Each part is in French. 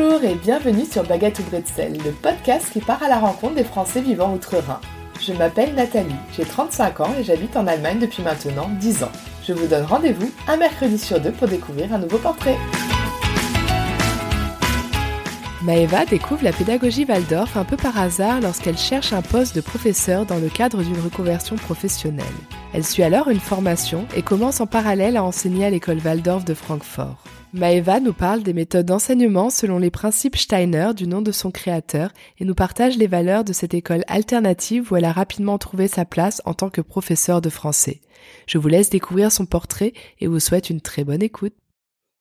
Bonjour et bienvenue sur Baguette ou Bretzel, le podcast qui part à la rencontre des Français vivant outre-Rhin. Je m'appelle Nathalie, j'ai 35 ans et j'habite en Allemagne depuis maintenant 10 ans. Je vous donne rendez-vous un mercredi sur deux pour découvrir un nouveau portrait. Maëva découvre la pédagogie Waldorf un peu par hasard lorsqu'elle cherche un poste de professeur dans le cadre d'une reconversion professionnelle. Elle suit alors une formation et commence en parallèle à enseigner à l'école Waldorf de Francfort. Maëva nous parle des méthodes d'enseignement selon les principes Steiner du nom de son créateur et nous partage les valeurs de cette école alternative où elle a rapidement trouvé sa place en tant que professeure de français. Je vous laisse découvrir son portrait et vous souhaite une très bonne écoute.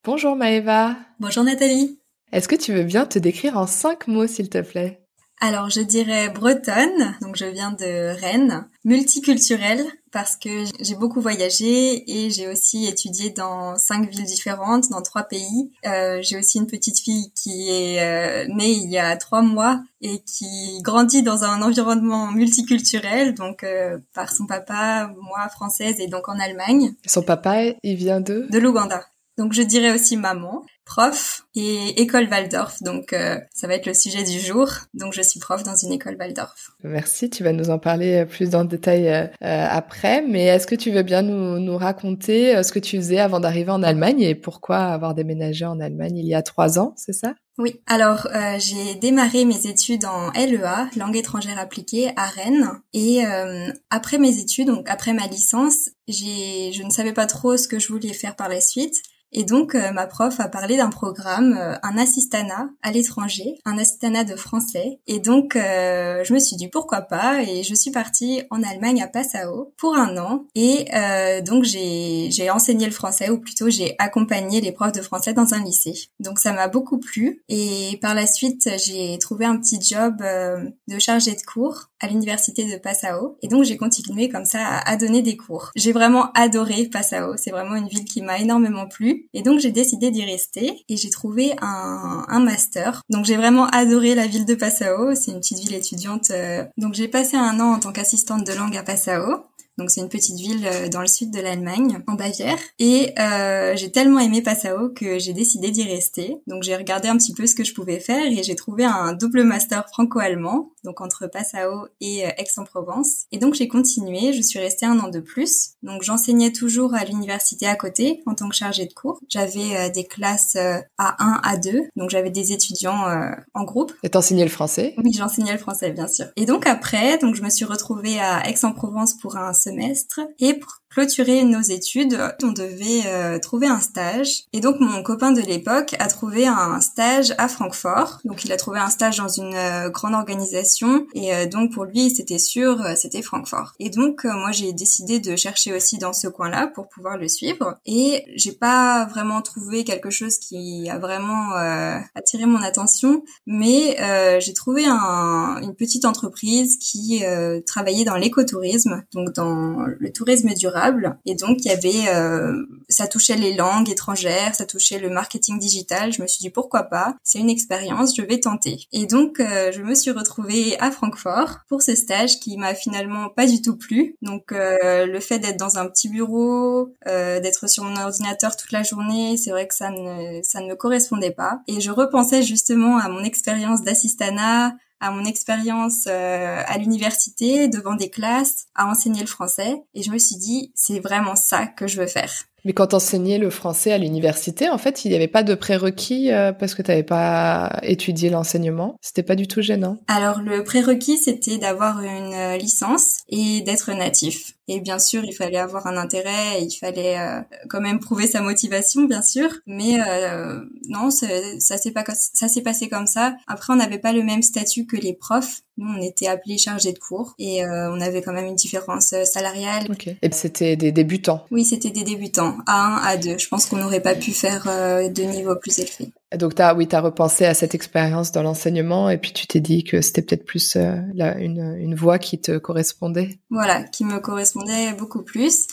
Bonjour Maëva. Bonjour Nathalie. Est-ce que tu veux bien te décrire en cinq mots s'il te plaît? Alors je dirais bretonne, donc je viens de Rennes, multiculturelle parce que j'ai beaucoup voyagé et j'ai aussi étudié dans cinq villes différentes, dans trois pays. Euh, j'ai aussi une petite fille qui est euh, née il y a trois mois et qui grandit dans un environnement multiculturel, donc euh, par son papa, moi française et donc en Allemagne. Son papa, il vient de? De l'Ouganda. Donc je dirais aussi maman, prof et école Waldorf. Donc euh, ça va être le sujet du jour. Donc je suis prof dans une école Waldorf. Merci, tu vas nous en parler plus dans le détail euh, après. Mais est-ce que tu veux bien nous, nous raconter euh, ce que tu faisais avant d'arriver en Allemagne et pourquoi avoir déménagé en Allemagne il y a trois ans, c'est ça? Oui, alors euh, j'ai démarré mes études en LEA, langue étrangère appliquée, à Rennes. Et euh, après mes études, donc après ma licence, j'ai, je ne savais pas trop ce que je voulais faire par la suite. Et donc, euh, ma prof a parlé d'un programme, euh, un assistana à l'étranger, un assistana de français. Et donc, euh, je me suis dit pourquoi pas. Et je suis partie en Allemagne à Passau pour un an. Et donc, j'ai enseigné le français, ou plutôt j'ai accompagné les profs de français dans un lycée. Donc, ça m'a beaucoup plu. Et par la suite, j'ai trouvé un petit job de chargé de cours à l'université de Passau. Et donc, j'ai continué comme ça à, donner des cours. J'ai vraiment adoré Passau. C'est vraiment une ville qui m'a énormément plu. Et donc j'ai décidé d'y rester et j'ai trouvé un, un master. Donc j'ai vraiment adoré la ville de Passau. C'est une petite ville étudiante. Euh, donc j'ai passé un an en tant qu'assistante de langue à Passau. Donc c'est une petite ville euh, dans le sud de l'Allemagne, en Bavière. Et euh, j'ai tellement aimé Passau que j'ai décidé d'y rester. Donc j'ai regardé un petit peu ce que je pouvais faire et j'ai trouvé un double master franco-allemand, donc entre Passau et euh, Aix-en-Provence. Et donc j'ai continué, je suis restée un an de plus. Donc j'enseignais toujours à l'université à côté en tant que chargée de cours. J'avais euh, des classes à 1 à 2, donc j'avais des étudiants en groupe. Et t'enseignais le français? Oui, j'enseignais le français bien sûr. Et donc après, donc je me suis retrouvée à Aix-en-Provence pour un semestre et pour clôturer nos études, on devait euh, trouver un stage. Et donc mon copain de l'époque a trouvé un stage à Francfort. Donc il a trouvé un stage dans une euh, grande organisation et euh, donc pour lui c'était sûr, c'était Francfort. Et donc moi j'ai décidé de chercher aussi dans ce coin-là pour pouvoir le suivre. Et j'ai pas vraiment trouvé quelque chose qui a vraiment attiré mon attention, mais j'ai trouvé un, une petite entreprise qui travaillait dans l'écotourisme, donc dans le tourisme durable et donc, il y avait, euh, ça touchait les langues étrangères, ça touchait le marketing digital. Je me suis dit pourquoi pas, c'est une expérience, je vais tenter. Et donc, euh, je me suis retrouvée à Francfort pour ce stage qui m'a finalement pas du tout plu. Donc, euh, le fait d'être dans un petit bureau, d'être sur mon ordinateur toute la journée, c'est vrai que ça ne, ça ne me correspondait pas. Et je repensais justement à mon expérience d'assistana, à mon expérience euh, à l'université, devant des classes, à enseigner le français. Et je me suis dit, c'est vraiment ça que je veux faire. Mais quand enseignais le français à l'université, en fait, il n'y avait pas de prérequis euh, parce que tu n'avais pas étudié l'enseignement? C'était pas du tout gênant? Alors le prérequis, c'était d'avoir une euh, licence et d'être natif. Et bien sûr, il fallait avoir un intérêt, il fallait euh, quand même prouver sa motivation, bien sûr. Mais non, ça s'est pas ça s'est passé comme ça. Après, on n'avait pas le même statut que les profs. Nous, on était appelés chargés de cours et on avait quand même une différence salariale. Et c'était des débutants. Oui, c'était des débutants. A1, A2. Je pense qu'on n'aurait pas pu faire euh, de niveau plus élevé. Donc t'as oui t'as repensé à cette expérience dans l'enseignement et puis tu t'es dit que c'était peut-être plus euh, une une voie qui te correspondait. Voilà, qui me correspondait beaucoup plus.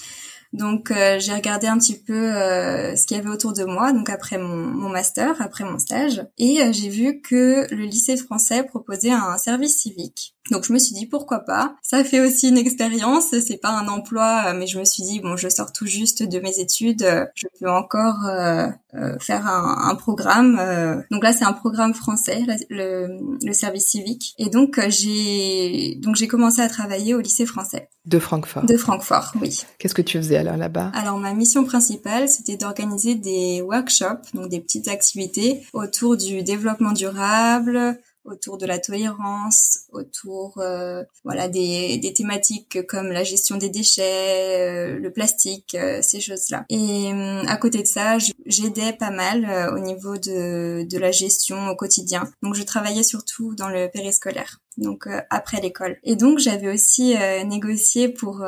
Donc j'ai regardé un petit peu ce qu'il y avait autour de moi, donc après mon, mon master, après mon stage, et j'ai vu que le lycée français proposait un service civique. Donc je me suis dit pourquoi pas? Ça fait aussi une expérience, c'est pas un emploi, mais je me suis dit bon, je sors tout juste de mes études, je peux encore euh, euh, faire un, un programme. Euh. Donc là, c'est un programme français, le, le, service civique. Et donc j'ai donc j'ai commencé à travailler au lycée français. De Francfort. De Francfort, oui. Qu'est-ce que tu faisais alors là-bas Alors ma mission principale, c'était d'organiser des workshops, donc des petites activités autour du développement durable, autour de la tolérance, autour euh, voilà des, des, thématiques comme la gestion des déchets, euh, le plastique, euh, ces choses-là. Et à côté de ça, j'aidais pas mal au niveau de, de la gestion au quotidien. Donc je travaillais surtout dans le périscolaire donc après l'école. Et donc j'avais aussi négocié pour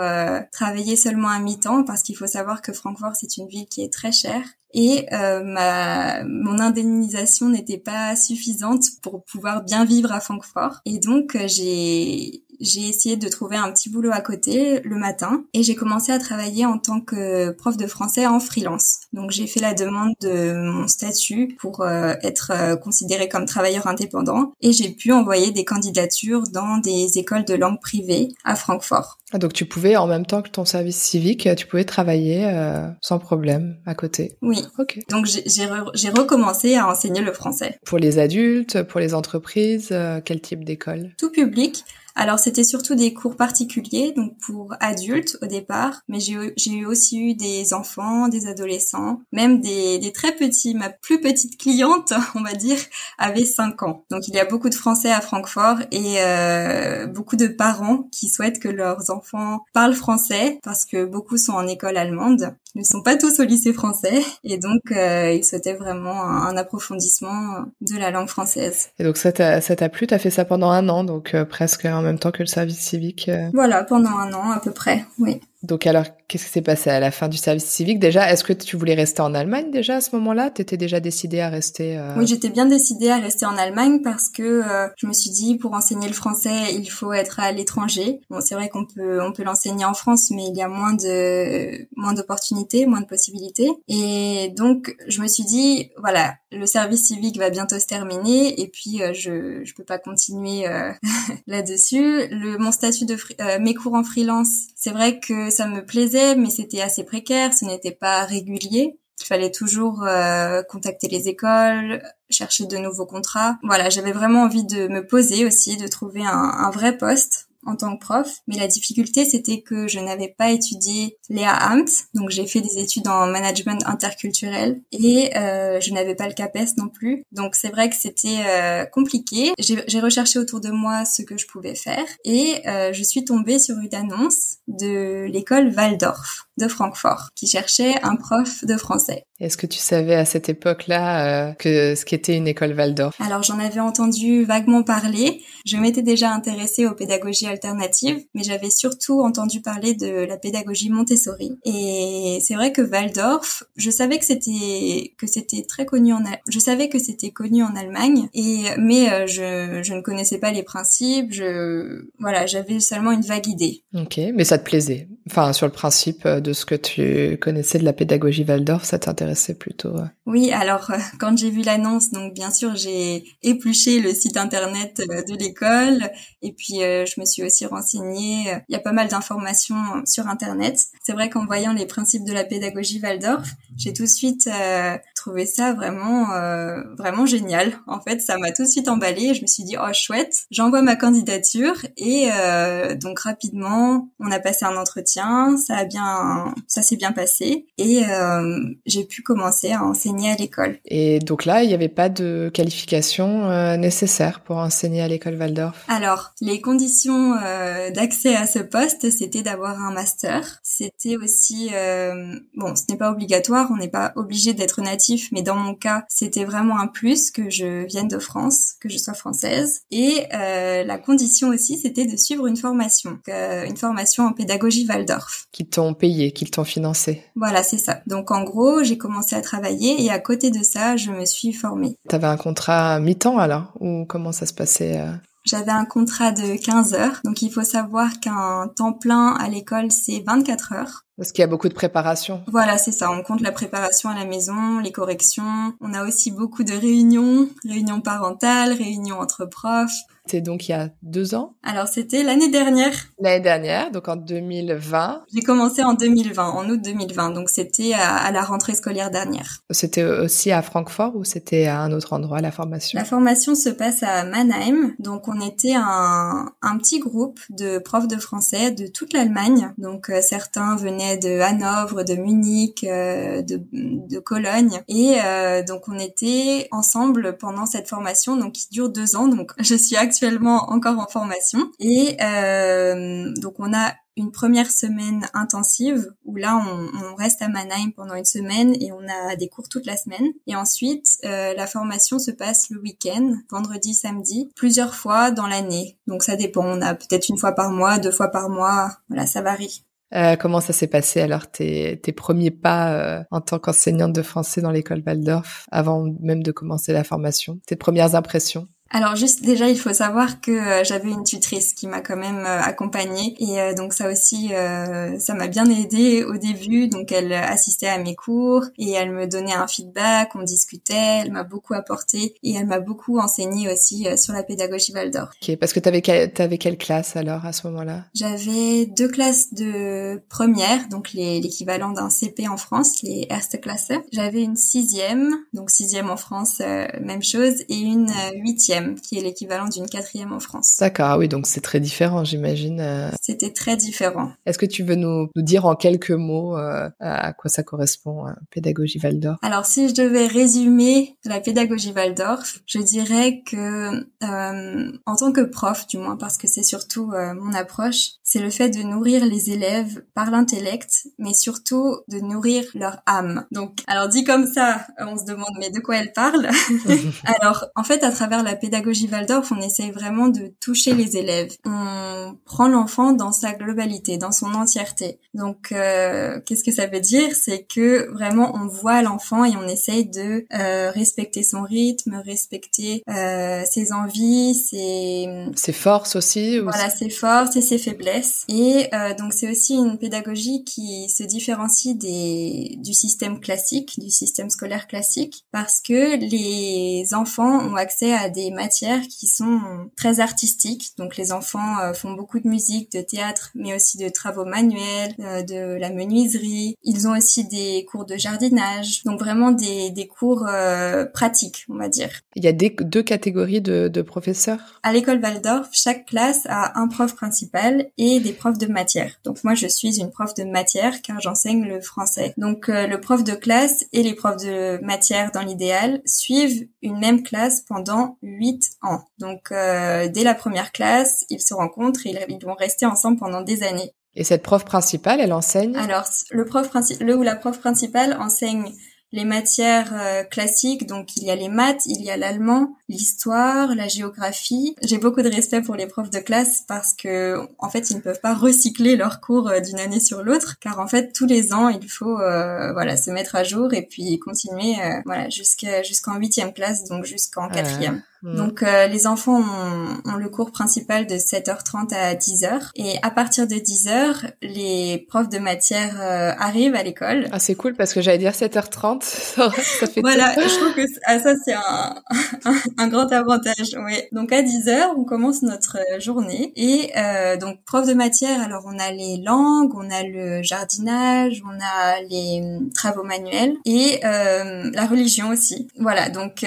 travailler seulement à mi-temps parce qu'il faut savoir que Francfort c'est une ville qui est très chère et euh, ma mon indemnisation n'était pas suffisante pour pouvoir bien vivre à Francfort et donc euh, j'ai j'ai essayé de trouver un petit boulot à côté le matin et j'ai commencé à travailler en tant que prof de français en freelance. Donc j'ai fait la demande de mon statut pour euh, être euh, considéré comme travailleur indépendant et j'ai pu envoyer des candidatures dans des écoles de langue privée à Francfort. Ah, donc tu pouvais en même temps que ton service civique, tu pouvais travailler euh, sans problème à côté. Oui. Ok. Donc j'ai recommencé à enseigner le français. Pour les adultes, pour les entreprises, quel type d'école? Tout public. Alors c'était surtout des cours particuliers, donc pour adultes au départ, mais j'ai eu aussi eu des enfants, des adolescents, même des, très petits. Ma plus petite cliente, on va dire, avait 5 ans. Donc il y a beaucoup de Français à Francfort et euh, beaucoup de parents qui souhaitent que leurs enfants parlent français parce que beaucoup sont en école allemande ne sont pas tous au lycée français et donc euh, ils souhaitaient vraiment un, approfondissement de la langue française. Et donc ça t'a ça t'a plu? T'as fait ça pendant un an, donc euh, presque en même temps que le service civique. Euh? Voilà, pendant un an à peu près, oui. Donc alors, qu'est-ce qui s'est passé à la fin du service civique? Déjà, est-ce que tu voulais rester en Allemagne déjà à ce moment-là? T'étais déjà décidée à rester euh... Oui, j'étais bien décidée à rester en Allemagne parce que euh, je me suis dit pour enseigner le français, il faut être à l'étranger. Bon, c'est vrai qu'on peut on peut l'enseigner en France, mais il y a moins de moins d'opportunités, moins de possibilités. Et donc je me suis dit voilà, le service civique va bientôt se terminer et puis euh, je je peux pas continuer euh, là-dessus. Le mon statut de mes cours en freelance, c'est vrai que ça me plaisait, mais c'était assez précaire, ce n'était pas régulier. Il fallait toujours euh, contacter les écoles, chercher de nouveaux contrats. Voilà, j'avais vraiment envie de me poser aussi, de trouver un, un vrai poste en tant que prof. Mais la difficulté, c'était que je n'avais pas étudié l'EA-AMT, donc j'ai fait des études en management interculturel et euh, je n'avais pas le CAPES non plus. Donc c'est vrai que c'était euh, compliqué. J'ai recherché autour de moi ce que je pouvais faire et euh, je suis tombée sur une annonce de l'école Waldorf de Francfort qui cherchait un prof de français. Est-ce que tu savais à cette époque-là euh, que ce qu'était une école Waldorf? Alors j'en avais entendu vaguement parler. Je m'étais déjà intéressée aux pédagogies alternatives, mais j'avais surtout entendu parler de la pédagogie Montessori. Et c'est vrai que Waldorf, je savais que c'était que c'était très connu en je savais que c'était connu en Allemagne et mais euh, je, je ne connaissais pas les principes. Je voilà, j'avais seulement une vague idée. Ok, mais ça te plaisait. Enfin sur le principe de ce que tu connaissais de la pédagogie Waldorf, ça t'intéressait plutôt. Oui, alors quand j'ai vu l'annonce, donc bien sûr j'ai épluché le site internet de l'école et puis je me suis aussi renseignée. Il y a pas mal d'informations sur internet. C'est vrai qu'en voyant les principes de la pédagogie Waldorf, j'ai tout de suite euh, trouvé ça vraiment euh, vraiment génial. En fait, ça m'a tout de suite emballé. Je me suis dit oh chouette, j'envoie ma candidature et euh, donc rapidement on a passé un entretien, ça a bien ça s'est bien passé et euh, j'ai pu commencer à enseigner à l'école. Et donc là, il n'y avait pas de qualification euh, nécessaire pour enseigner à l'école Waldorf? Alors les conditions euh, d'accès à ce poste, c'était d'avoir un master. C'était aussi bon, ce n'est pas obligatoire on n'est pas obligé d'être natif, mais dans mon cas, c'était vraiment un plus que je vienne de France, que je sois française. Et la condition aussi, c'était de suivre une formation, une formation en pédagogie Waldorf. Qui t'ont payé, qui t'ont financé. Voilà, c'est ça. Donc en gros, j'ai commencé à travailler et à côté de ça, je me suis formée. T'avais un contrat mi-temps alors ou comment ça se passait euh? J'avais un contrat de 15 heures. Donc il faut savoir qu'un temps plein à l'école, c'est 24 heures. Parce qu'il y a beaucoup de préparation. Voilà, c'est ça. On compte la préparation à la maison, les corrections. On a aussi beaucoup de réunions, réunions parentales, réunions entre profs. C'était donc il y a deux ans? Alors c'était l'année dernière. L'année dernière, donc en 2020. J'ai commencé en 2020, en août 2020, donc c'était à, la rentrée scolaire dernière. C'était aussi à Francfort ou c'était à un autre endroit la formation? La formation se passe à Mannheim, donc on était un, un petit groupe de profs de français de toute l'Allemagne. Donc euh, certains venaient de Hanovre, de Munich, euh, de, de, Cologne, et euh, donc on était ensemble pendant cette formation, donc qui dure deux ans. Donc je suis actuellement encore en formation. Et euh, donc on a une première semaine intensive où là on, on, reste à Mannheim pendant une semaine et on a des cours toute la semaine. Et ensuite euh, la formation se passe le week-end, vendredi, samedi, plusieurs fois dans l'année. Donc ça dépend. On a peut-être une fois par mois, deux fois par mois. Voilà, ça varie. Euh, comment ça s'est passé alors tes, tes premiers pas euh, en tant qu'enseignante de français dans l'école Waldorf avant même de commencer la formation? Tes premières impressions? Alors juste déjà, il faut savoir que euh, j'avais une tutrice qui m'a quand même euh, accompagnée et euh, donc ça aussi, ça m'a bien aidé au début. Donc elle assistait à mes cours et elle me donnait un feedback, on discutait, elle m'a beaucoup apporté et elle m'a beaucoup enseigné aussi sur la pédagogie Waldorf. Ok, parce que t'avais avais quelle classe alors à ce moment-là? J'avais deux classes de première, donc l'équivalent d'un CP en France, les Erste Klasse. J'avais une sixième, donc sixième en France, même chose, et une huitième qui est l'équivalent d'une quatrième en France. D'accord, ah oui, donc c'est très différent, j'imagine. Euh. C'était très différent. Est-ce que tu veux nous, nous dire en quelques mots euh, à quoi ça correspond, euh, pédagogie Waldorf? Alors, si je devais résumer la pédagogie Waldorf, je dirais que en tant que prof, du moins, parce que c'est surtout mon approche, c'est le fait de nourrir les élèves par l'intellect, mais surtout de nourrir leur âme. Donc, alors dit comme ça, on se demande mais de quoi elle parle? Alors, en fait, à travers la pédagogie Waldorf, on essaye vraiment de toucher les élèves. On prend l'enfant dans sa globalité, dans son entièreté. Donc, euh, qu'est-ce que ça veut dire? C'est que vraiment, on voit l'enfant et on essaye de euh, respecter son rythme, respecter euh, ses envies, ses... Ses forces aussi. Voilà, ses forces et ses faiblesses. Et donc, c'est aussi une pédagogie qui se différencie des, du système classique, du système scolaire classique, parce que les enfants ont accès à des matières qui sont très artistiques. Donc les enfants euh, font beaucoup de musique, de théâtre, mais aussi de travaux manuels, euh, de la menuiserie. Ils ont aussi des cours de jardinage, donc vraiment des, des cours euh, pratiques, on va dire. Il y a des, deux catégories de, de professeurs? À l'école Waldorf, chaque classe a un prof principal et des profs de matière. Donc moi, je suis une prof de matière car j'enseigne le français. Donc le prof de classe et les profs de matière dans l'idéal suivent une même classe pendant 8 ans. Donc euh, dès la première classe, ils se rencontrent et ils vont rester ensemble pendant des années. Et cette prof principale, elle enseigne? Alors le prof le ou la prof principale enseigne les matières euh, classiques, donc il y a les maths, il y a l'allemand, l'histoire, la géographie. J'ai beaucoup de respect pour les profs de classe parce que en fait ils ne peuvent pas recycler leurs cours euh, d'une année sur l'autre, car en fait tous les ans il faut euh, voilà se mettre à jour et puis continuer voilà jusqu'à jusqu'en huitième classe, donc jusqu'en quatrième. Mm. Donc euh, les enfants ont, ont, le cours principal de 7h30 à 10h et à partir de 10h, les profs de matière euh, arrivent à l'école. Ah c'est cool parce que j'allais dire 7h30, ça, fait Voilà, je trouve que ah, ça c'est un, un, grand avantage. Ouais. Donc à 10h, on commence notre euh, journée et euh, donc prof de matière, alors on a les langues, on a le jardinage, on a les hum, travaux manuels et euh, la religion aussi. Voilà, donc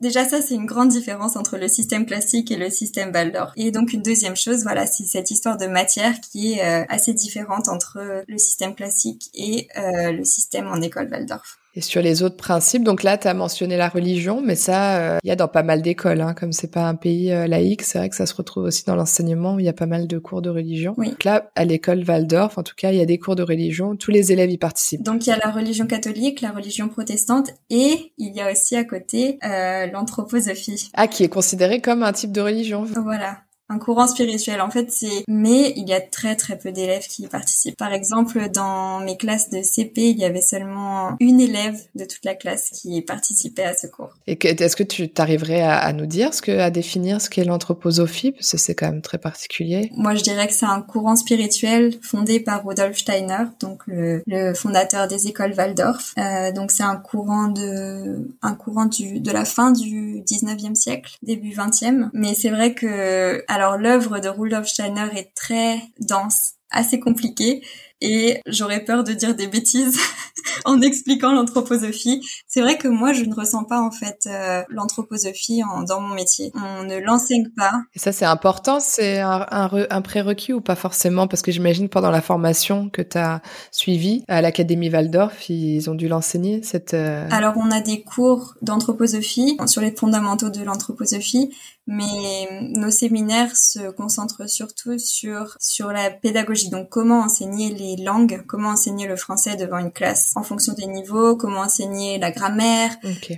déjà ça c'est une grande différence entre le système classique et le système Waldorf. Et donc une deuxième chose, voilà, c'est cette histoire de matière qui est euh, assez différente entre le système classique et euh, le système en école Waldorf. Et sur les autres principes, donc là, tu as mentionné la religion, mais ça, il euh, y a dans pas mal d'écoles, hein, comme c'est pas un pays euh, laïque, c'est vrai que ça se retrouve aussi dans l'enseignement, il y a pas mal de cours de religion. Oui. Donc là, à l'école Waldorf, en tout cas, il y a des cours de religion, tous les élèves y participent. Donc il y a la religion catholique, la religion protestante, et il y a aussi à côté euh, l'anthroposophie. Ah, qui est considérée comme un type de religion. Voilà. Un courant spirituel. En fait, c'est mais il y a très très peu d'élèves qui y participent. Par exemple, dans mes classes de CP, il y avait seulement une élève de toute la classe qui participait à ce cours. Et est-ce que tu t'arriverais à, nous dire ce que à définir ce qu'est l'anthroposophie? Parce que c'est quand même très particulier. Moi, je dirais que c'est un courant spirituel fondé par Rudolf Steiner, donc le, le fondateur des écoles Waldorf. Euh, donc c'est un courant de un courant du de la fin du 19e siècle, début 20e. Mais c'est vrai que alors l'œuvre de Rudolf Steiner est très dense, assez compliquée et j'aurais peur de dire des bêtises en expliquant l'anthroposophie. C'est vrai que moi, je ne ressens pas en fait euh, l'anthroposophie dans mon métier. On ne l'enseigne pas. Et ça, c'est important. C'est un, un, prérequis ou pas forcément? Parce que j'imagine pendant la formation que tu as suivie à l'Académie Waldorf, ils ont dû l'enseigner cette. Euh, Alors, on a des cours d'anthroposophie sur les fondamentaux de l'anthroposophie, mais nos séminaires se concentrent surtout sur sur la pédagogie. Donc, comment enseigner les langues, comment enseigner le français devant une classe en fonction des niveaux, comment enseigner la grammaire,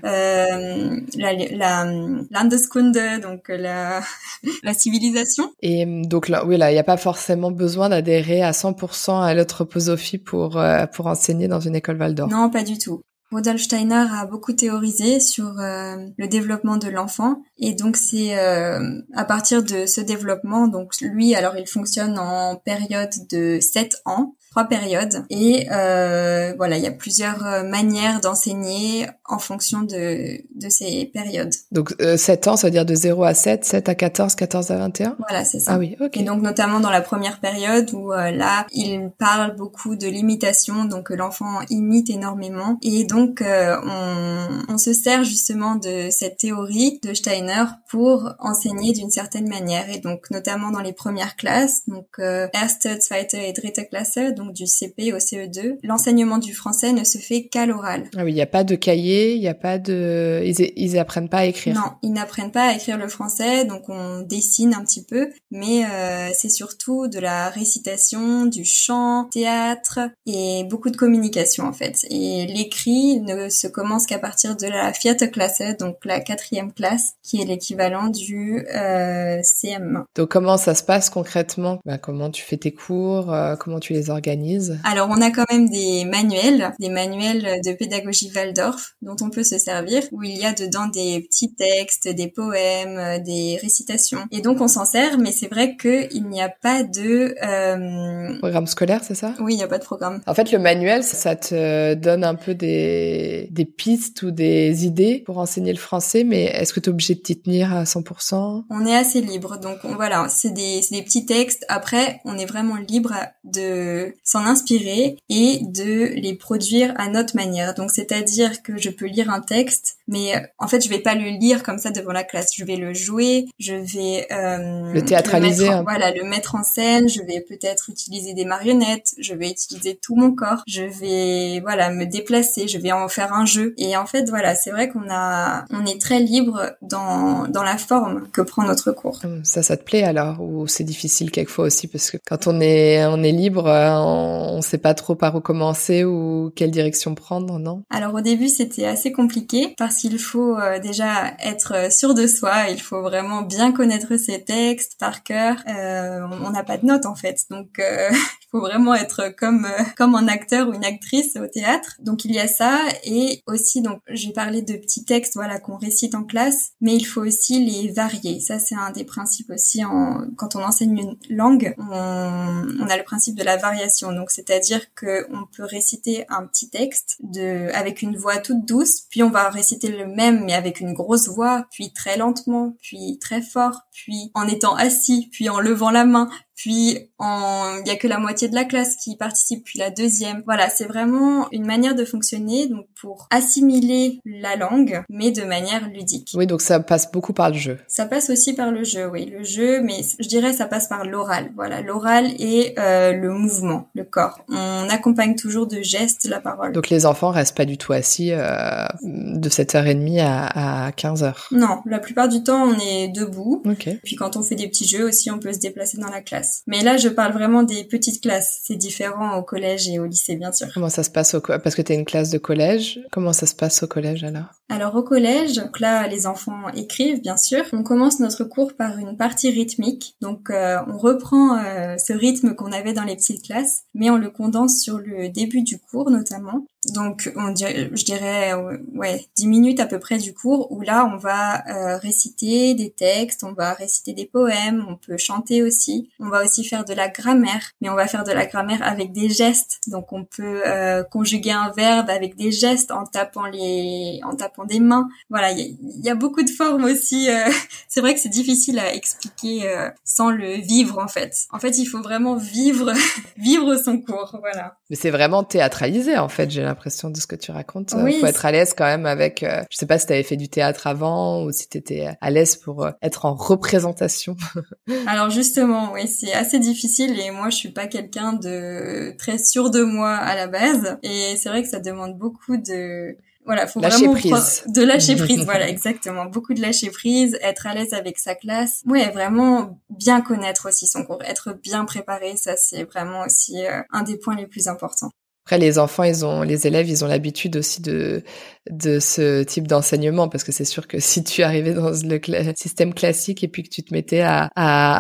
euh, la, la Landeskunde, donc la, la civilisation. Et donc là, oui, là, il n'y a pas forcément besoin d'adhérer à 100% à l'anthroposophie pour euh, pour enseigner dans une école Waldorf. Non, pas du tout. Rudolf Steiner a beaucoup théorisé sur euh, le développement de l'enfant et donc c'est euh, à partir de ce développement donc lui alors il fonctionne en période de 7 ans trois périodes. Et euh, voilà il y a plusieurs euh, manières d'enseigner en fonction de, de ces périodes. Donc euh, 7 ans ça veut dire de 0 à 7, 7 à 14, 14 à 21 Voilà c'est ça. Ah oui ok. Et donc notamment dans la première période où euh, là il parle beaucoup de l'imitation donc l'enfant imite énormément et donc euh, on, on se sert justement de cette théorie de Steiner pour enseigner d'une certaine manière et donc notamment dans les premières classes donc Erste, Zweite et Dritte Klasse donc du CP au CE2, l'enseignement du français ne se fait qu'à l'oral. Ah oui, il n'y a pas de cahier, il n'y a pas de, ils, ils apprennent pas à écrire. Non, ils n'apprennent pas à écrire le français, donc on dessine un petit peu, mais euh, c'est surtout de la récitation, du chant, théâtre et beaucoup de communication en fait. Et l'écrit ne se commence qu'à partir de la vierte classe, donc la quatrième classe, qui est l'équivalent du euh, CM. Donc comment ça se passe concrètement? Bah, Comment tu fais tes cours euh, Comment tu les organises? Alors, on a quand même des manuels, des manuels de pédagogie Waldorf dont on peut se servir, où il y a dedans des petits textes, des poèmes, des récitations. Et donc, on s'en sert, mais c'est vrai qu'il n'y a pas de... Euh... Programme scolaire, c'est ça? Oui, il n'y a pas de programme. En fait, le manuel, ça te donne un peu des, des pistes ou des idées pour enseigner le français, mais est-ce que tu es obligé de t'y tenir à 100% On est assez libre, donc voilà, c'est des, des petits textes. Après, on est vraiment libre de s'en inspirer et de les produire à notre manière. Donc c'est-à-dire que je peux lire un texte, mais euh, en fait je vais pas le lire comme ça devant la classe. Je vais le jouer, je vais euh, le théâtraliser, le voilà, le mettre en scène. Je vais peut-être utiliser des marionnettes. Je vais utiliser tout mon corps. Je vais voilà me déplacer. Je vais en faire un jeu. Et en fait voilà, c'est vrai qu'on a, on est très libre dans dans la forme que prend notre cours. Ça, ça te plaît alors ou c'est difficile quelquefois aussi parce que quand on est on est libre, on on ne sait pas trop par où commencer ou quelle direction prendre, non? Alors au début, c'était assez compliqué parce qu'il faut euh, déjà être sûr de soi, il faut vraiment bien connaître ses textes par cœur. Euh, on n'a pas de notes en fait, donc euh, il faut vraiment être comme comme un acteur ou une actrice au théâtre. Donc il y a ça et aussi donc j'ai parlé de petits textes voilà qu'on récite en classe, mais il faut aussi les varier. Ça c'est un des principes aussi en quand on enseigne une langue, on, on a le principe de la variation donc, c'est-à-dire que on peut réciter un petit texte de, avec une voix toute douce, puis on va réciter le même, mais avec une grosse voix, puis très lentement, puis très fort, puis en étant assis, puis en levant la main, puis il y a que la moitié de la classe qui participe, puis la deuxième. Voilà, c'est vraiment une manière de fonctionner donc pour assimiler la langue, mais de manière ludique. Oui, donc ça passe beaucoup par le jeu. Ça passe aussi par le jeu, oui, le jeu, mais je dirais ça passe par l'oral. Voilà, l'oral et euh, le mouvement, le corps. On accompagne toujours de gestes la parole. Donc les enfants restent pas du tout assis euh, de 7h30 à, à 15h. Non, la plupart du temps on est debout. Ok. Puis quand on fait des petits jeux aussi, on peut se déplacer dans la classe. Classe. Mais là, je parle vraiment des petites classes. C'est différent au collège et au lycée, bien sûr. Comment ça se passe au parce que tu es une classe de collège Comment ça se passe au collège alors? Alors au collège, donc là, les enfants écrivent, bien sûr. On commence notre cours par une partie rythmique. Donc euh, on reprend euh, ce rythme qu'on avait dans les petites classes, mais on le condense sur le début du cours notamment donc on dirait, je dirais ouais 10 minutes à peu près du cours où là on va euh, réciter des textes, on va réciter des poèmes, on peut chanter aussi, on va aussi faire de la grammaire, mais on va faire de la grammaire avec des gestes. Donc on peut euh, conjuguer un verbe avec des gestes en tapant les en tapant des mains. Voilà, il y, a beaucoup de formes aussi. Euh, c'est vrai que c'est difficile à expliquer sans le vivre en fait. En fait, il faut vraiment vivre vivre son cours, voilà. Mais c'est vraiment théâtralisé en fait, j'ai l'impression de ce que tu racontes. Il faut être à l'aise quand même avec. Euh, je sais pas si tu avais fait du théâtre avant ou si tu étais à l'aise pour euh, être en représentation. Alors justement, oui, c'est assez difficile et moi je suis pas quelqu'un de très sûr de moi à la base et c'est vrai que ça demande beaucoup de voilà, faut lâcher vraiment prise. de lâcher prise, voilà, exactement. Beaucoup de lâcher prise, être à l'aise avec sa classe. Ouais, vraiment bien connaître aussi son cours, être bien préparé, ça c'est vraiment aussi euh, un des points les plus importants. Après, les enfants, ils ont, les élèves, ils ont l'habitude aussi de de ce type d'enseignement parce que c'est sûr que si tu arrivais dans le système classique et puis que tu te mettais à,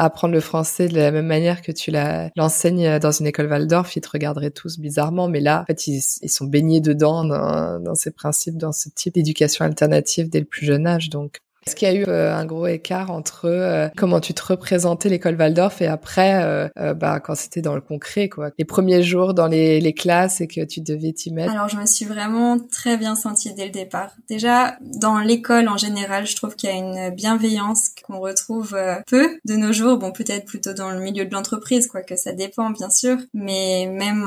apprendre le français de la même manière que tu l'enseignes dans une école Waldorf, ils te regarderaient tous bizarrement. Mais là, en fait, ils, ils sont baignés dedans dans, dans ces principes, dans ce type d'éducation alternative dès le plus jeune âge. Donc, est-ce qu'il y a eu euh, un gros écart entre euh, comment tu te représentais l'école Waldorf et après, euh, bah, quand c'était dans le concret, quoi, les premiers jours dans les, les classes et que tu devais t'y mettre? Alors, je me suis vraiment très bien sentie dès le départ. Déjà, dans l'école en général, je trouve qu'il y a une bienveillance qu'on retrouve peu de nos jours. Bon, peut-être plutôt dans le milieu de l'entreprise, quoi, que ça dépend, bien sûr, mais même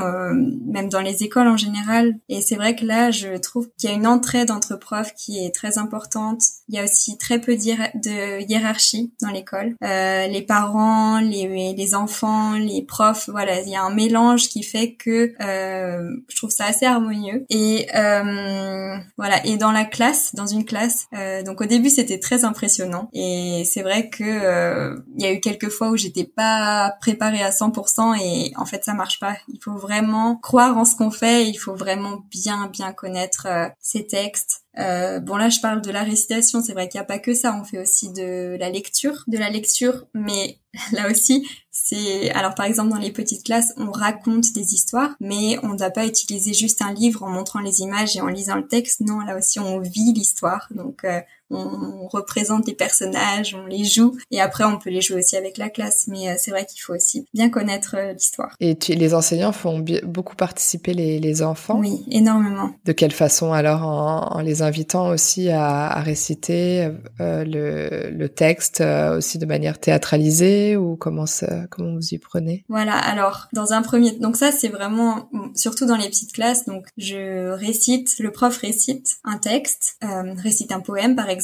même dans les écoles en général. Et c'est vrai que là, je trouve qu'il y a une entraide entre profs qui est très importante. Il y a aussi très peu de hiérarchie dans l'école. Euh, les parents, les, les enfants, les profs, voilà, il y a un mélange qui fait que euh, je trouve ça assez harmonieux. Et euh, voilà, et dans la classe, dans une classe, euh, donc au début c'était très impressionnant. Et c'est vrai que euh, il y a eu quelques fois où j'étais pas préparée à 100% et en fait ça marche pas. Il faut vraiment croire en ce qu'on fait. Il faut vraiment bien bien connaître ces textes. Euh, bon là je parle de la récitation, c'est vrai qu'il n'y a pas que ça, on fait aussi de la lecture, de la lecture, mais là aussi c'est alors par exemple dans les petites classes on raconte des histoires, mais on ne doit pas utiliser juste un livre en montrant les images et en lisant le texte, non là aussi on vit l'histoire, donc euh, on représente les personnages, on les joue, et après on peut les jouer aussi avec la classe. Mais euh, c'est vrai qu'il faut aussi bien connaître euh, l'histoire. Et les enseignants font beaucoup participer les, enfants Oui, énormément. De quelle façon alors en, les invitant aussi à, réciter euh, le, texte aussi de manière théâtralisée ou comment ça, comment vous y prenez? Voilà, alors dans un premier, donc ça c'est vraiment surtout dans les petites classes. Donc je récite, le prof récite un texte, récite un poème par exemple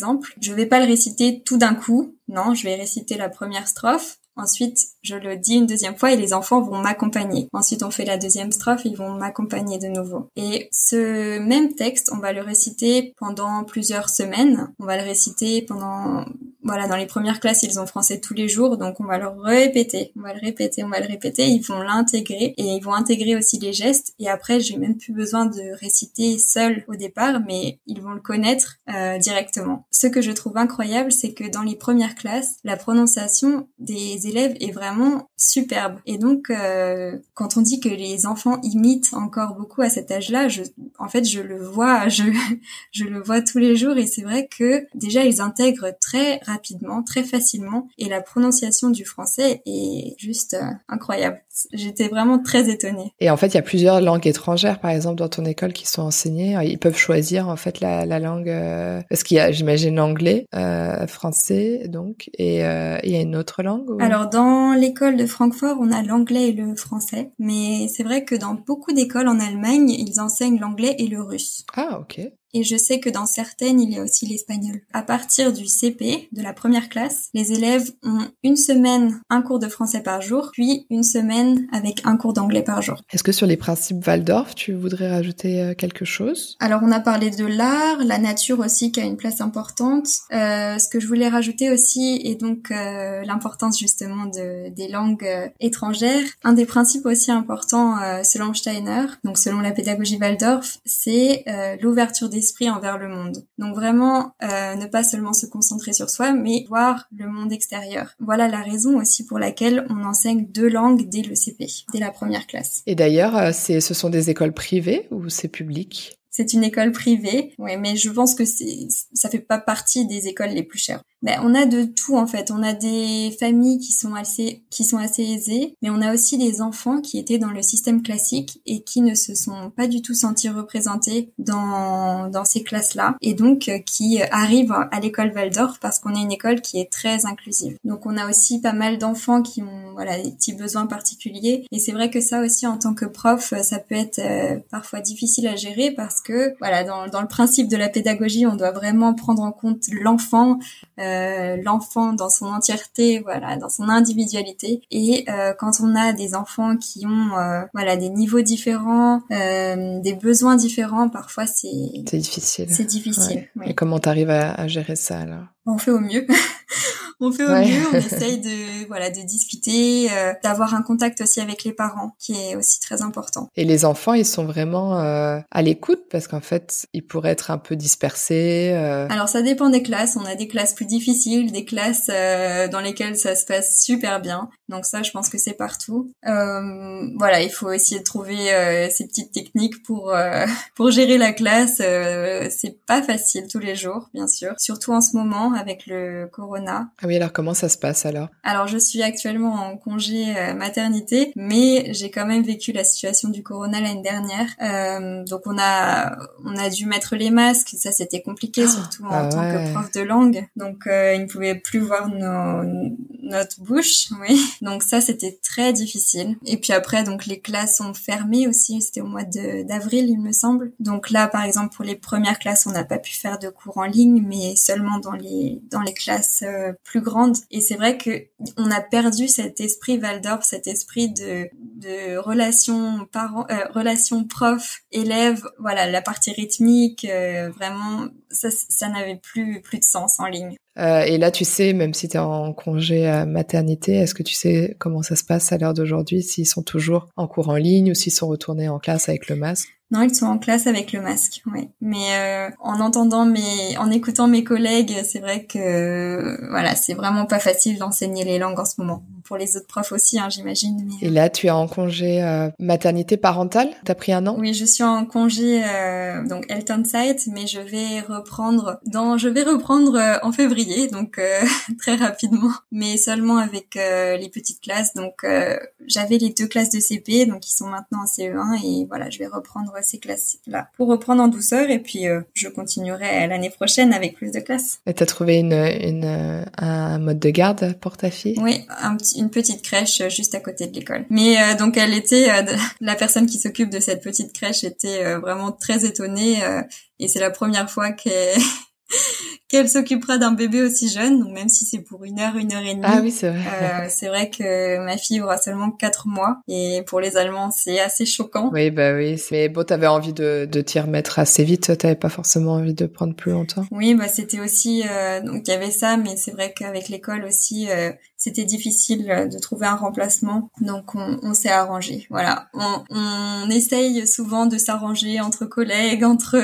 je vais pas le réciter tout d'un coup. Non, je vais réciter la première strophe. Ensuite, je le dis une deuxième fois et les enfants vont m'accompagner. Ensuite, on fait la deuxième strophe, ils vont m'accompagner de nouveau. Et ce même texte, on va le réciter pendant plusieurs semaines. On va le réciter pendant voilà, dans les premières classes, ils ont français tous les jours, donc on va le répéter, on va le répéter, on va le répéter, ils vont l'intégrer et ils vont intégrer aussi les gestes. Et après, j'ai même plus besoin de réciter seul au départ, mais ils vont le connaître euh, directement. Ce que je trouve incroyable, c'est que dans les premières classes, la prononciation des élèves est vraiment superbe. Et donc, euh, quand on dit que les enfants imitent encore beaucoup à cet âge-là, je, en fait, je le vois, je, je le vois tous les jours et c'est vrai que déjà ils intègrent très rapidement, très facilement, et la prononciation du français est juste euh, incroyable. J'étais vraiment très étonnée. Et en fait, il y a plusieurs langues étrangères, par exemple, dans ton école qui sont enseignées. Ils peuvent choisir en fait la, la langue, euh, parce qu'il y a, j'imagine, l'anglais, euh, français, donc, et euh, il y a une autre langue. Dans l'école de Francfort, on a l'anglais et le français, mais c'est vrai que dans beaucoup d'écoles en Allemagne, ils enseignent l'anglais et le russe. Ah, ok. Et je sais que dans certaines, il y a aussi l'espagnol. À partir du CP, de la première classe, les élèves ont une semaine un cours de français par jour, puis une semaine avec un cours d'anglais par jour. Est-ce que sur les principes Waldorf, tu voudrais rajouter euh, quelque chose? Alors on a parlé de l'art, la nature aussi qui a une place importante. Euh, ce que je voulais rajouter aussi est donc euh, l'importance justement de, des langues euh, étrangères. Un des principes aussi importants euh, selon Steiner, donc selon la pédagogie Waldorf, c'est l'ouverture d'esprit envers le monde. Donc vraiment ne pas seulement se concentrer sur soi, mais voir le monde extérieur. Voilà la raison aussi pour laquelle on enseigne deux langues dès le CP, dès la première classe. Et d'ailleurs, c'est, ce sont des écoles privées ou c'est public? C'est une école privée, ouais, mais je pense que c'est, ça fait pas partie des écoles les plus chères. Ben, on a de tout en fait. On a des familles qui sont assez, qui sont assez aisées, mais on a aussi des enfants qui étaient dans le système classique et qui ne se sont pas du tout sentis représentés dans, dans ces classes-là, et donc euh, qui arrivent à l'école Waldorf parce qu'on est une école qui est très inclusive. Donc on a aussi pas mal d'enfants qui ont voilà des petits besoins particuliers, et c'est vrai que ça aussi en tant que prof, ça peut être euh, parfois difficile à gérer parce que voilà dans, dans le principe de la pédagogie, on doit vraiment prendre en compte l'enfant. Euh, euh, l'enfant dans son entièreté, voilà, dans son individualité. Et euh, quand on a des enfants qui ont, euh, voilà, des niveaux différents, des besoins différents, parfois c'est c'est difficile. C'est difficile. Et comment t'arrives à, à gérer ça alors? On fait au mieux. on fait au mieux, on essaye de voilà de discuter, euh, d'avoir un contact aussi avec les parents, qui est aussi très important. Et les enfants, ils sont vraiment euh, à l'écoute parce qu'en fait, ils pourraient être un peu dispersés. Euh. Alors ça dépend des classes. On a des classes plus difficiles, des classes dans lesquelles ça se passe super bien. Donc ça, je pense que c'est partout. voilà, il faut essayer de trouver ces petites techniques pour pour gérer la classe. c'est pas facile tous les jours, bien sûr, surtout en ce moment avec le corona. Ah alors comment ça se passe alors? Alors je suis actuellement en congé euh, maternité, mais j'ai quand même vécu la situation du corona l'année dernière. Euh, donc on a on a dû mettre les masques, ça c'était compliqué, ah, surtout en ah tant que prof de langue. Donc euh, ils ne pouvaient plus voir nos, notre bouche, oui. Donc ça c'était très difficile. Et puis après donc les classes sont fermées aussi, c'était au mois d'avril il me semble. Donc là par exemple pour les premières classes on n'a pas pu faire de cours en ligne, mais seulement dans les dans les classes euh, plus grande. Et c'est vrai que on a perdu cet esprit Waldorf, cet esprit de, de relation parent, euh, relation prof élève. Voilà, la partie rythmique, euh, vraiment, ça, ça n'avait plus plus de sens en ligne. Euh, et là, tu sais, même si tu es en congé à maternité, est-ce que tu sais comment ça se passe à l'heure d'aujourd'hui, s'ils sont toujours en cours en ligne ou s'ils sont retournés en classe avec le masque? Non, ils sont en classe avec le masque, oui. Mais euh, en entendant mes, en écoutant mes collègues, c'est vrai que voilà, c'est vraiment pas facile d'enseigner les langues en ce moment. Pour les autres profs aussi, hein, j'imagine. Et là, tu es en congé euh, maternité parentale? T'as pris un an? Oui, je suis en congé euh, donc Elton Site, mais je vais reprendre dans, je vais reprendre euh, en février, donc très rapidement, mais seulement avec les petites classes. Donc j'avais les deux classes de CP, donc ils sont maintenant en CE1 et voilà, je vais reprendre ces classes-là pour reprendre en douceur et puis euh, je continuerai l'année prochaine avec plus de classes. Et t'as trouvé une, une, euh, un mode de garde pour ta fille? Oui, un une petite crèche euh, juste à côté de l'école. Mais donc elle était, la personne qui s'occupe de cette petite crèche était vraiment très étonnée et c'est la première fois qu'elle qu'elle s'occupera d'un bébé aussi jeune, donc même si c'est pour une heure, une heure et demie. Ah oui, c'est vrai. Euh, c'est vrai que ma fille aura seulement quatre mois et pour les Allemands, c'est assez choquant. Oui, bah oui. Mais bon, t'avais envie de, de t'y remettre assez vite. T'avais pas forcément envie de prendre plus longtemps. Oui, bah c'était aussi euh, donc il y avait ça, mais c'est vrai qu'avec l'école aussi, euh, c'était difficile de trouver un remplacement. Donc on, on s'est arrangé. Voilà, on, on essaye souvent de s'arranger entre collègues, entre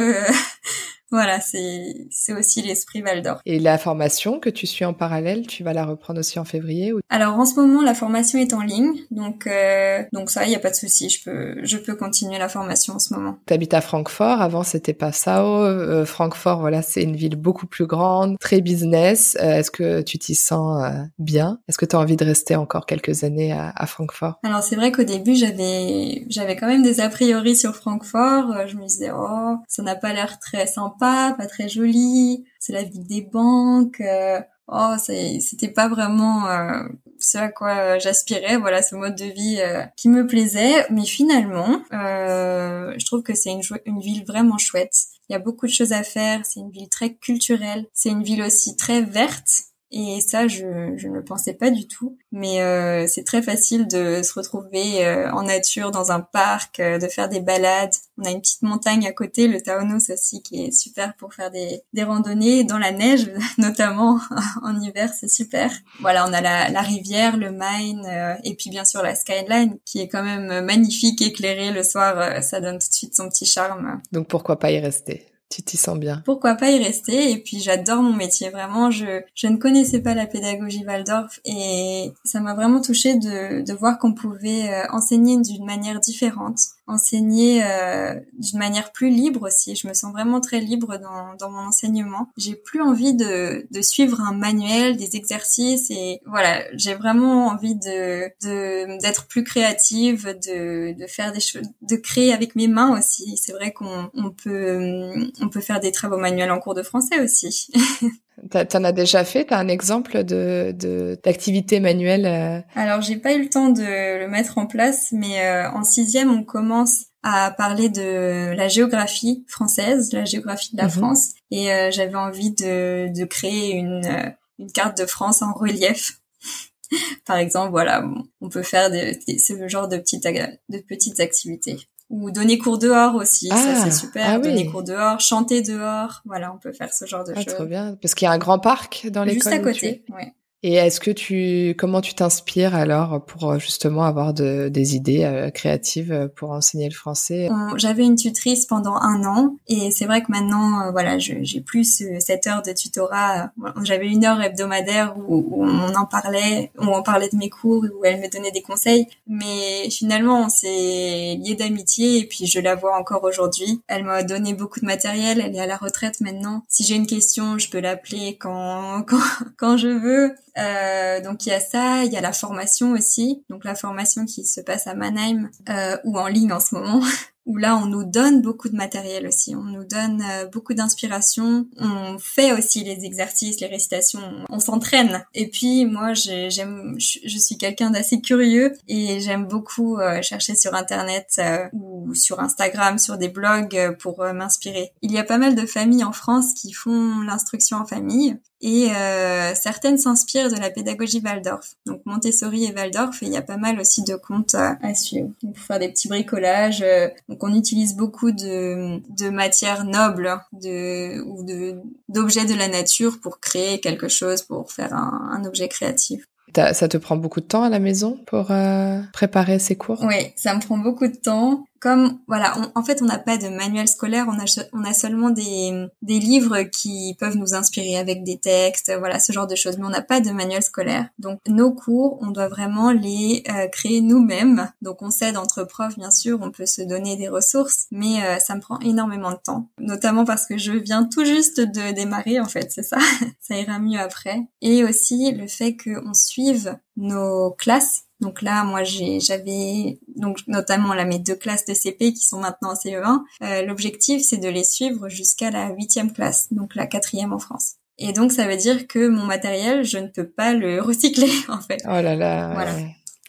Voilà, c'est c'est aussi l'esprit Waldorf. Et la formation que tu suis en parallèle, tu vas la reprendre aussi en février ou... Alors en ce moment, la formation est en ligne, donc euh, donc ça, il y a pas de souci, je peux je peux continuer la formation en ce moment. Tu habites à Francfort, avant c'était pas Sao. Euh, Francfort, voilà, c'est une ville beaucoup plus grande, très business. Euh, est-ce que tu t'y sens euh, bien? Est-ce que tu as envie de rester encore quelques années à, à Francfort? Alors c'est vrai qu'au début, j'avais j'avais quand même des a priori sur Francfort. Je me disais oh, ça n'a pas l'air très sympa pas, très joli, c'est la ville des banques. Euh, oh, c'était pas vraiment euh, ce à quoi j'aspirais. Voilà, ce mode de vie euh, qui me plaisait. Mais finalement, je trouve que c'est une ville vraiment chouette. Il y a beaucoup de choses à faire. C'est une ville très culturelle. C'est une ville aussi très verte. Et ça, je, je ne le pensais pas du tout. Mais euh, c'est très facile de se retrouver euh, en nature, dans un parc, euh, de faire des balades. On a une petite montagne à côté, le Taonos aussi, qui est super pour faire des, des randonnées dans la neige, notamment en hiver, c'est super. Voilà, on a la, la rivière, le Main, euh, et puis bien sûr la skyline, qui est quand même magnifique, éclairée le soir. ça donne tout de suite son petit charme. Donc pourquoi pas y rester? Tu t'y sens bien. Pourquoi pas y rester Et puis j'adore mon métier. Vraiment, je, je ne connaissais pas la pédagogie Waldorf et ça m'a vraiment touchée de, de voir qu'on pouvait euh, enseigner d'une manière différente enseigner euh, d'une manière plus libre aussi. Je me sens vraiment très libre dans, dans mon enseignement. J'ai plus envie de, de suivre un manuel, des exercices et voilà, j'ai vraiment envie de d'être plus créative, de, de faire des choses, de créer avec mes mains aussi. C'est vrai qu'on on peut on peut faire des travaux manuels en cours de français aussi. T'en as déjà fait? T'as un exemple de d'activité manuelle euh? Alors j'ai pas eu le temps de le mettre en place, mais euh, en sixième on commence à parler de la géographie française, la géographie de la mhm. France, et euh, j'avais envie de, de créer une une carte de France en relief. Par exemple, voilà, on peut faire de, ce genre de petites de petites activités ou donner cours dehors aussi, ça c'est ah, super. Ah donner cours dehors, chanter dehors, voilà, on peut faire ce genre de ah, choses. Trop bien, parce qu'il y a un grand parc dans l'école. Juste à côté, oui. Et est-ce que tu, comment tu t'inspires alors pour euh, justement avoir de, des idées euh, créatives euh, pour enseigner le français? J'avais une tutrice pendant un an et c'est vrai que maintenant, voilà, j'ai plus cette heure de tutorat. J'avais une heure hebdomadaire où, on en parlait, où on parlait de mes cours, où elle me donnait des conseils. Mais finalement, on s'est lié d'amitié et puis je la vois encore aujourd'hui. Elle m'a donné beaucoup de matériel. Elle est à la retraite maintenant. Si j'ai une question, je peux l'appeler quand, quand quand je veux. Euh, donc il y a ça, il y a la formation aussi, donc la formation qui se passe à Mannheim euh, ou en ligne en ce moment. où là on nous donne beaucoup de matériel aussi, on nous donne euh, beaucoup d'inspiration, on fait aussi les exercices, les récitations, on s'entraîne. Et puis moi j'aime, je suis quelqu'un d'assez curieux et j'aime beaucoup euh, chercher sur internet euh, ou sur Instagram, sur des blogs pour m'inspirer. Il y a pas mal de familles en France qui font l'instruction en famille et euh, certaines s'inspirent de la pédagogie Waldorf. Donc Montessori et Waldorf, et il y a pas mal aussi de comptes à, suivre. pour faire des petits bricolages, donc on utilise beaucoup de, de matières nobles de, ou de, d'objets de la nature pour créer quelque chose, pour faire un, un objet créatif. Ça te prend beaucoup de temps à la maison pour euh, préparer ces cours? Oui, ça me prend beaucoup de temps comme voilà, en fait, on n'a pas de manuel scolaire, on a on a seulement des des livres qui peuvent nous inspirer avec des textes, voilà, ce genre de choses, mais on n'a pas de manuel scolaire. Donc nos cours, on doit vraiment les euh, créer nous-mêmes. Donc on s'aide entre profs, bien sûr, on peut se donner des ressources, mais euh, ça me prend énormément de temps, notamment parce que je viens tout juste de démarrer en fait, c'est ça. ça ira mieux après. Et aussi le fait qu'on suive nos classes donc là, moi, j'avais donc notamment là mes deux classes de CP qui sont maintenant en CE1. Euh, L'objectif, c'est de les suivre jusqu'à la huitième classe, donc la quatrième en France. Et donc, ça veut dire que mon matériel, je ne peux pas le recycler, en fait. Oh là là, voilà.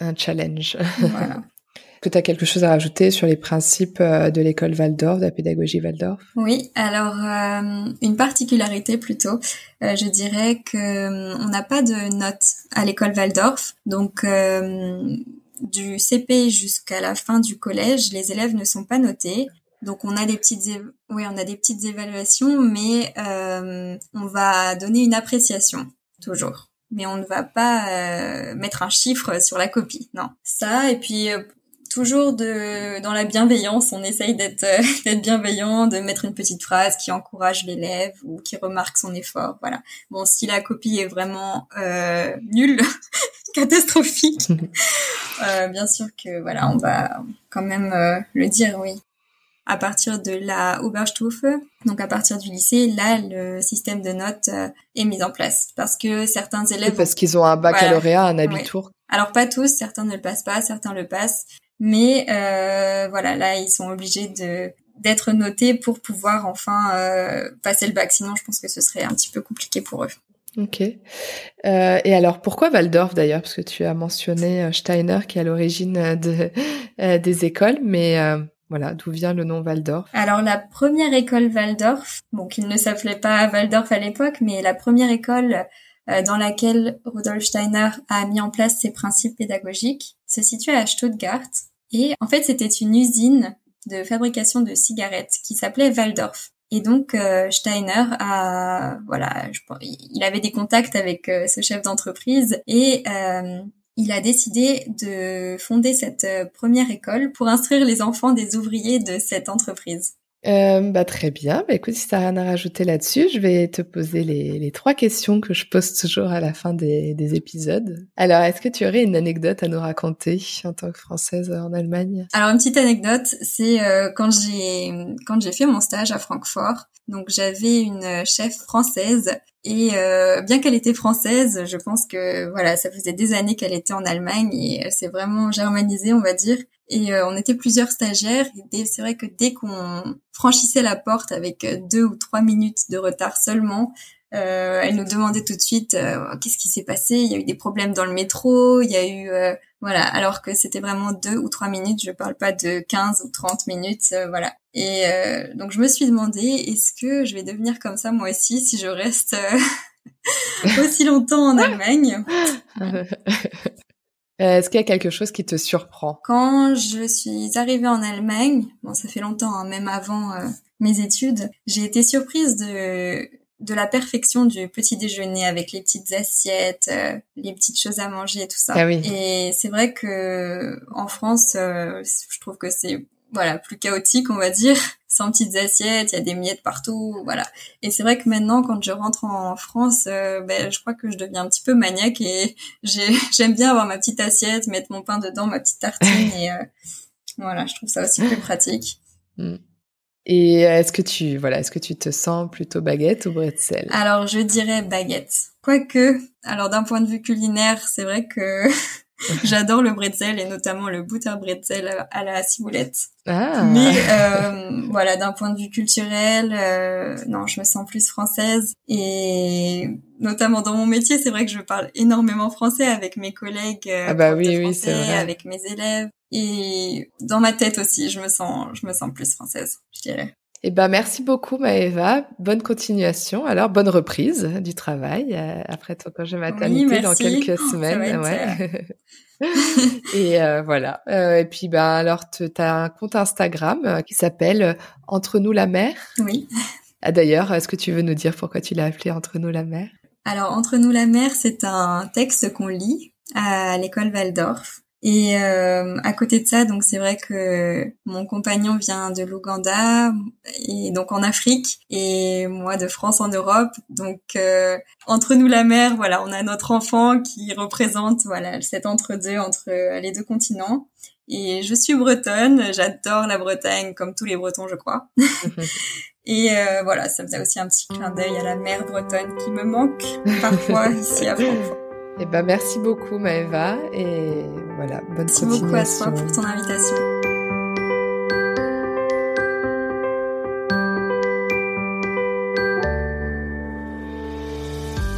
un challenge. Voilà. que tu as quelque chose à rajouter sur les principes euh, de l'école Waldorf, de la pédagogie Waldorf Oui, alors euh, une particularité plutôt, euh, je dirais que on n'a pas de notes à l'école Waldorf, donc du CP jusqu'à la fin du collège, les élèves ne sont pas notés. Donc on a des petites oui, on a des petites évaluations mais on va donner une appréciation toujours mais on ne va pas mettre un chiffre sur la copie. Non. Ça, et puis toujours de dans la bienveillance. On essaye d'être euh, d'être bienveillant, de mettre une petite phrase qui encourage l'élève ou qui remarque son effort. Voilà. Bon, si la copie est vraiment euh, nulle, catastrophique, euh, bien sûr que voilà, on va quand même euh, le dire, oui. À partir de la Oberstufe, donc à partir du lycée, là, le système de notes euh, est mis en place parce que certains élèves parce qu'ils ont un baccalauréat, un abitur. Alors pas tous, certains ne le passent pas, certains le passent. Mais euh, voilà, là, ils sont obligés de d'être notés pour pouvoir enfin euh, passer le bac. Sinon, je pense que ce serait un petit peu compliqué pour eux. Ok. Euh, et alors, pourquoi Waldorf d'ailleurs? Parce que tu as mentionné euh, Steiner qui est à l'origine de, euh, des écoles, mais voilà, d'où vient le nom Waldorf Alors la première école Waldorf, bon, qu'il ne s'appelait pas Waldorf à l'époque, mais la première école euh, dans laquelle Rudolf Steiner a mis en place ses principes pédagogiques, se situe à Stuttgart. Et en fait, c'était une usine de fabrication de cigarettes qui s'appelait Waldorf. Et donc euh, Steiner a, voilà, il avait des contacts avec euh, ce chef d'entreprise et il a décidé de fonder cette première école pour instruire les enfants des ouvriers de cette entreprise. Euh, bah, très bien. Bah, écoute, si tu rien à rajouter là-dessus, je vais te poser les, trois questions que je pose toujours à la fin des, des épisodes. Alors, est-ce que tu aurais une anecdote à nous raconter en tant que Française en Allemagne? Alors, une petite anecdote, c'est euh, quand j'ai quand j'ai fait mon stage à Francfort. Donc, j'avais une chef française et euh, bien qu'elle était française, je pense que voilà, ça faisait des années qu'elle était en Allemagne et elle s'est vraiment germanisée, on va dire. Et euh, on était plusieurs stagiaires. Et c'est vrai que dès qu'on franchissait la porte avec euh, deux ou trois minutes de retard seulement, euh, elle nous demandait tout de suite euh, qu'est-ce qui s'est passé? Il y a eu des problèmes dans le métro. Il y a eu voilà. Alors que c'était vraiment deux ou trois minutes. Je parle pas de 15 ou 30 minutes. voilà. Et donc je me suis demandé est-ce que je vais devenir comme ça moi aussi si je reste aussi longtemps en Allemagne? Euh, est-ce qu'il y a quelque chose qui te surprend? Quand je suis arrivée en Allemagne, bon ça fait longtemps, hein, même avant euh, mes études, j'ai été surprise de de la perfection du petit déjeuner avec les petites assiettes, euh, les petites choses à manger et tout ça. Ah oui. Et c'est vrai que en France, je trouve que c'est voilà plus chaotique, on va dire sans petites assiettes, il y a des miettes partout, voilà. Et c'est vrai que maintenant, quand je rentre en France, euh, ben, je crois que je deviens un petit peu maniaque et j'aime bien avoir ma petite assiette, mettre mon pain dedans, ma petite tartine et euh, voilà, je trouve ça aussi plus pratique. Mm. Et est-ce que tu voilà, est-ce que tu te sens plutôt baguette ou bretzel? Alors je dirais baguette. Quoique, alors d'un point de vue culinaire, c'est vrai que J'adore le bretzel et notamment le butter bretzel à la ciboulette. Ah. Mais euh, voilà, d'un point de vue culturel, euh, non, je me sens plus française et notamment dans mon métier, c'est vrai que je parle énormément français avec mes collègues, euh, ah bah oui, oui, c'est vrai. avec mes élèves et dans ma tête aussi, je me sens, je me sens plus française, je dirais. Eh ben, merci beaucoup, Maëva. Bonne continuation. Alors, bonne reprise du travail euh, après ton congé maternité dans quelques semaines. Ouais. et euh, voilà. Euh, et puis, ben, alors, tu as un compte Instagram qui s'appelle Entre nous la mer. Oui. Ah, D'ailleurs, est-ce que tu veux nous dire pourquoi tu l'as appelé Entre nous la mer? Alors, Entre nous la mer, c'est un texte qu'on lit à l'école Waldorf. Et euh, à côté de ça, donc c'est vrai que mon compagnon vient de l'Ouganda et donc en Afrique et moi de France en Europe. Donc euh, entre nous la mer, voilà, on a notre enfant qui représente voilà cet entre-deux entre les deux continents. Et je suis bretonne, j'adore la Bretagne comme tous les Bretons, je crois. et euh, voilà, ça faisait aussi un petit clin d'œil à la mer bretonne qui me manque parfois ici à Francfort. Eh ben, merci beaucoup, Maëva. Et voilà, bonne merci continuation. Merci beaucoup à toi pour ton invitation.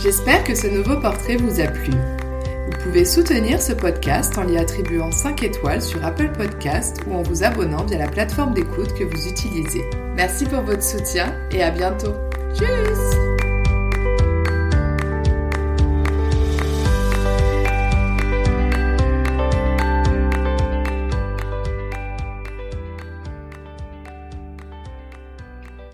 J'espère que ce nouveau portrait vous a plu. Vous pouvez soutenir ce podcast en lui attribuant 5 étoiles sur Apple Podcast ou en vous abonnant via la plateforme d'écoute que vous utilisez. Merci pour votre soutien et à bientôt. Tchuss